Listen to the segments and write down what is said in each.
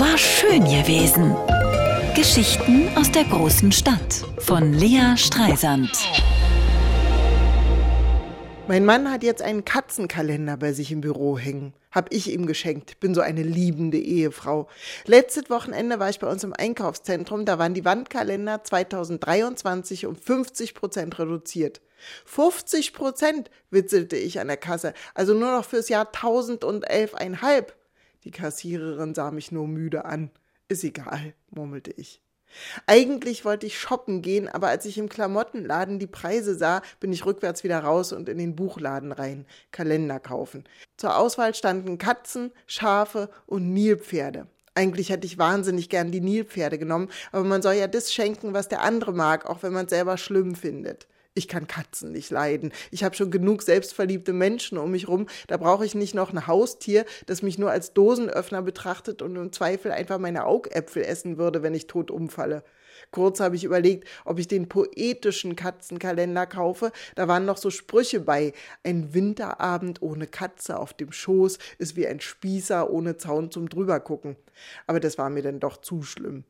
War schön gewesen. Geschichten aus der großen Stadt von Lea Streisand. Mein Mann hat jetzt einen Katzenkalender bei sich im Büro hängen. Hab ich ihm geschenkt. Bin so eine liebende Ehefrau. Letztes Wochenende war ich bei uns im Einkaufszentrum. Da waren die Wandkalender 2023 um 50 Prozent reduziert. 50 Prozent, witzelte ich an der Kasse. Also nur noch fürs Jahr 1011,5. Die Kassiererin sah mich nur müde an. Ist egal, murmelte ich. Eigentlich wollte ich shoppen gehen, aber als ich im Klamottenladen die Preise sah, bin ich rückwärts wieder raus und in den Buchladen rein, Kalender kaufen. Zur Auswahl standen Katzen, Schafe und Nilpferde. Eigentlich hätte ich wahnsinnig gern die Nilpferde genommen, aber man soll ja das schenken, was der andere mag, auch wenn man es selber schlimm findet. Ich kann Katzen nicht leiden. Ich habe schon genug selbstverliebte Menschen um mich rum. Da brauche ich nicht noch ein Haustier, das mich nur als Dosenöffner betrachtet und im Zweifel einfach meine Augäpfel essen würde, wenn ich tot umfalle. Kurz habe ich überlegt, ob ich den poetischen Katzenkalender kaufe. Da waren noch so Sprüche bei. Ein Winterabend ohne Katze auf dem Schoß ist wie ein Spießer ohne Zaun zum Drübergucken. Aber das war mir dann doch zu schlimm.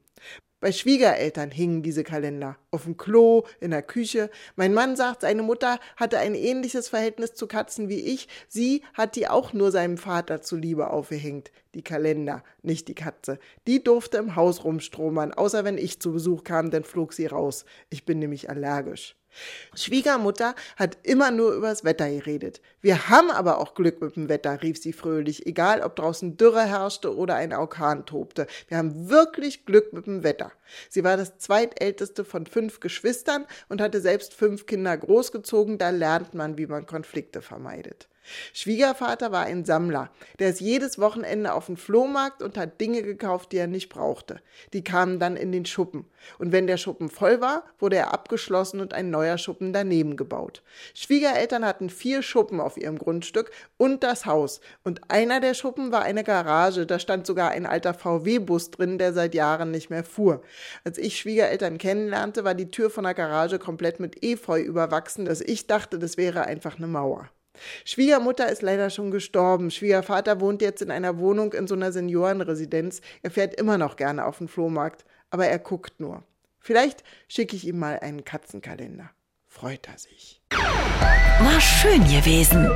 Bei Schwiegereltern hingen diese Kalender. Auf dem Klo, in der Küche. Mein Mann sagt, seine Mutter hatte ein ähnliches Verhältnis zu Katzen wie ich. Sie hat die auch nur seinem Vater zuliebe aufgehängt. Die Kalender, nicht die Katze. Die durfte im Haus rumstromern, außer wenn ich zu Besuch kam, dann flog sie raus. Ich bin nämlich allergisch. Schwiegermutter hat immer nur übers Wetter geredet. Wir haben aber auch Glück mit dem Wetter, rief sie fröhlich, egal ob draußen Dürre herrschte oder ein Orkan tobte. Wir haben wirklich Glück mit dem Wetter. Sie war das zweitälteste von fünf Geschwistern und hatte selbst fünf Kinder großgezogen, da lernt man, wie man Konflikte vermeidet. Schwiegervater war ein Sammler. Der ist jedes Wochenende auf den Flohmarkt und hat Dinge gekauft, die er nicht brauchte. Die kamen dann in den Schuppen. Und wenn der Schuppen voll war, wurde er abgeschlossen und ein neuer Schuppen daneben gebaut. Schwiegereltern hatten vier Schuppen auf ihrem Grundstück und das Haus. Und einer der Schuppen war eine Garage. Da stand sogar ein alter VW-Bus drin, der seit Jahren nicht mehr fuhr. Als ich Schwiegereltern kennenlernte, war die Tür von der Garage komplett mit Efeu überwachsen, dass ich dachte, das wäre einfach eine Mauer. Schwiegermutter ist leider schon gestorben. Schwiegervater wohnt jetzt in einer Wohnung in so einer Seniorenresidenz. Er fährt immer noch gerne auf den Flohmarkt, aber er guckt nur. Vielleicht schicke ich ihm mal einen Katzenkalender. Freut er sich. War schön gewesen.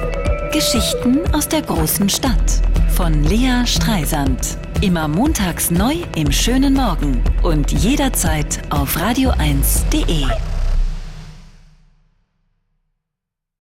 Geschichten aus der großen Stadt von Lea Streisand. Immer montags neu im schönen Morgen und jederzeit auf radio1.de.